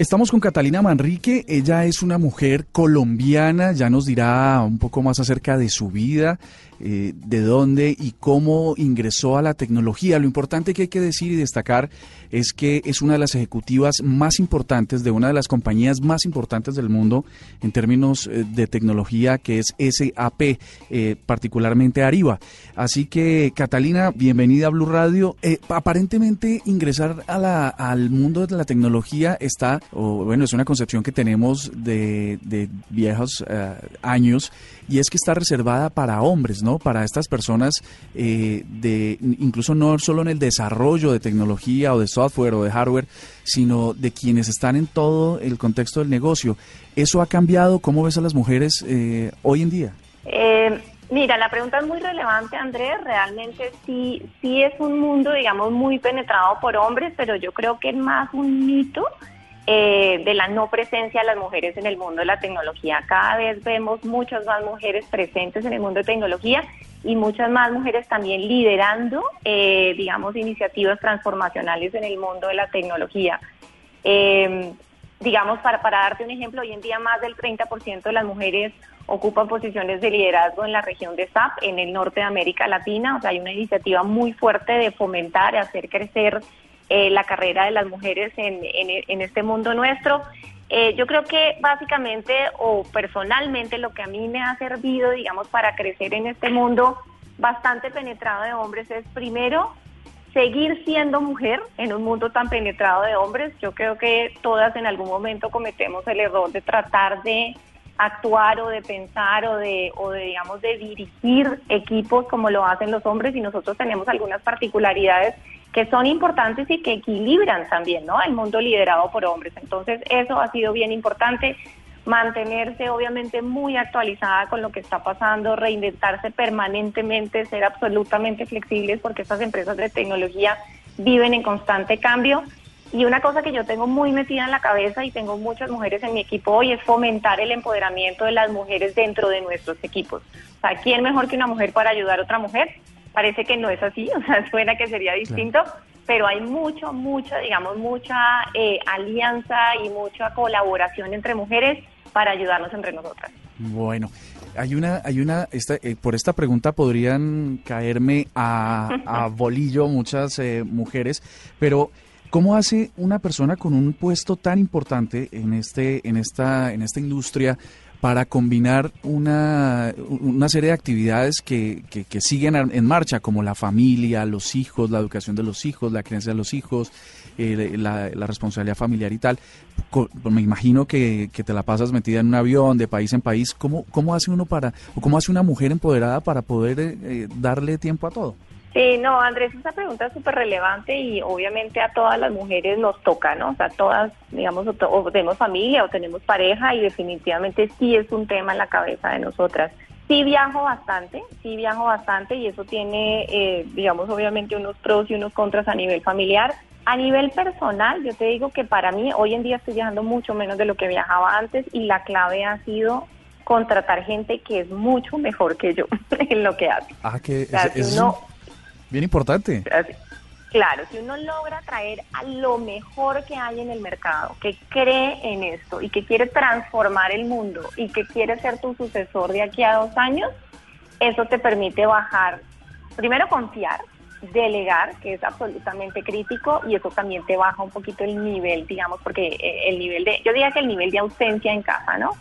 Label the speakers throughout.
Speaker 1: Estamos con Catalina Manrique, ella es una mujer colombiana, ya nos dirá un poco más acerca de su vida, eh, de dónde y cómo ingresó a la tecnología. Lo importante que hay que decir y destacar es que es una de las ejecutivas más importantes de una de las compañías más importantes del mundo en términos eh, de tecnología, que es SAP, eh, particularmente Arriba. Así que, Catalina, bienvenida a Blue Radio. aparentemente, ingresar a la, al mundo de la tecnología está, o bueno, es una concepción que tenemos de, de viejos años, y es que está reservada para hombres, ¿no? Para estas personas, eh, de, incluso no solo en el desarrollo de tecnología o de software o de hardware, sino de quienes están en todo el contexto del negocio. ¿Eso ha cambiado? ¿Cómo ves a las mujeres eh, hoy en día?
Speaker 2: Eh, mira, la pregunta es muy relevante, Andrés. Realmente sí, sí es un mundo, digamos, muy penetrado por hombres, pero yo creo que es más un mito eh, de la no presencia de las mujeres en el mundo de la tecnología. Cada vez vemos muchas más mujeres presentes en el mundo de tecnología y muchas más mujeres también liderando, eh, digamos, iniciativas transformacionales en el mundo de la tecnología. Em, digamos, para, para darte un ejemplo, hoy en día más del 30% de las mujeres ocupan posiciones de liderazgo en la región de SAP, en el norte de América Latina. O sea, hay una iniciativa muy fuerte de fomentar, y hacer crecer eh, la carrera de las mujeres en, en, este mundo nuestro. Eh, yo creo que básicamente o personalmente lo que a mí me ha servido, digamos, para crecer en este mundo bastante penetrado de hombres es primero seguir siendo mujer en un mundo tan penetrado de hombres. Yo creo que todas en algún momento cometemos el error de tratar de actuar o de pensar o de, o de digamos, de dirigir equipos como lo hacen los hombres y nosotros tenemos algunas particularidades que son importantes y que equilibran también ¿no? el mundo liderado por hombres. Entonces, eso ha sido bien importante, mantenerse obviamente muy actualizada con lo que está pasando, reinventarse permanentemente, ser absolutamente flexibles porque estas empresas de tecnología viven en constante cambio. Y una cosa que yo tengo muy metida en la cabeza y tengo muchas mujeres en mi equipo hoy es fomentar el empoderamiento de las mujeres dentro de nuestros equipos. O sea, ¿quién mejor que una mujer para ayudar a otra mujer? Parece que no es así, o sea, suena que sería distinto, pero hay mucho, mucha, digamos, mucha eh, alianza y mucha colaboración entre mujeres para ayudarnos entre nosotras.
Speaker 1: Bueno, hay una, hay una, esta, eh, por esta pregunta podrían caerme a, bolillo muchas eh, mujeres, pero ¿cómo hace una persona con un puesto tan importante en este, en esta, en esta industria para combinar una, una serie de actividades que, que, siguen en marcha, como la familia, los hijos, la educación de los hijos, la creencia de los hijos, eh, la, responsabilidad familiar y tal. Me imagino que, que, te la pasas metida en un avión de país en país. ¿Cómo, cómo hace uno para, o cómo hace una mujer empoderada para poder eh, darle tiempo a todo?
Speaker 2: Sí, no, Andrés, esa pregunta es súper relevante y obviamente a todas las mujeres nos toca, ¿no? O sea, todas, digamos, o, tenemos familia o tenemos pareja y definitivamente sí es un tema en la cabeza de nosotras. Sí viajo bastante, sí viajo bastante y eso tiene, eh, digamos, obviamente unos pros y unos contras a nivel familiar. A nivel personal, yo te digo que para mí hoy en día estoy viajando mucho menos de lo que viajaba antes y la clave ha sido contratar gente que es mucho mejor que yo en lo que hace.
Speaker 1: Ah, que Bien importante.
Speaker 2: Claro, si uno logra traer a lo mejor que hay en el mercado, que cree en esto y que quiere transformar el mundo y que quiere ser tu sucesor de aquí a dos años, eso te permite bajar, primero confiar, delegar, que es absolutamente crítico, y eso también te baja un poquito el nivel, digamos, porque eh, el nivel de, yo diría que el nivel de ausencia en casa, ¿no?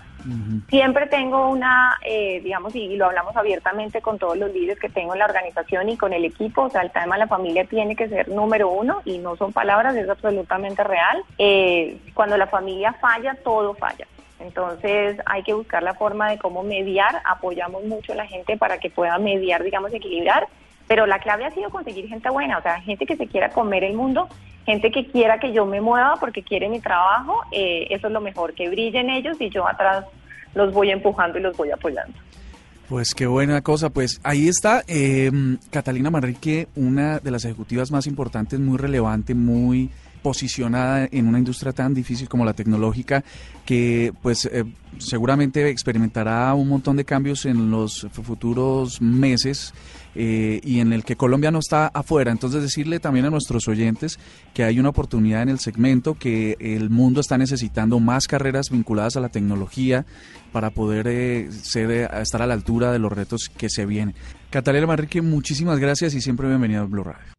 Speaker 2: Siempre tengo una, eh, digamos, y, lo hablamos abiertamente con todos los líderes que tengo en la organización y con el equipo, o sea, el tema de la familia tiene que ser número uno y no son palabras, es absolutamente real. Eh, cuando la familia falla, todo falla. Entonces hay que buscar la forma de cómo mediar, apoyamos mucho a la gente para que pueda mediar, digamos, equilibrar, pero la clave ha sido conseguir gente buena, o sea, gente que se quiera comer el mundo gente que quiera que yo me mueva porque quiere mi trabajo, eh, eso es lo mejor, que brillen ellos y yo atrás los voy empujando y los voy apoyando.
Speaker 1: Pues qué buena cosa, pues ahí está eh, Catalina Manrique, una de las ejecutivas más importantes, muy relevante, muy posicionada en una industria tan difícil como la tecnológica que pues eh, seguramente experimentará un montón de cambios en los futuros meses eh, y en el que Colombia no está afuera. Entonces decirle también a nuestros oyentes que hay una oportunidad en el segmento, que el mundo está necesitando más carreras vinculadas a la tecnología para poder eh, ser, estar a la altura de los retos que se vienen. Catalina Manrique, muchísimas gracias y siempre bienvenida a Blue Radio.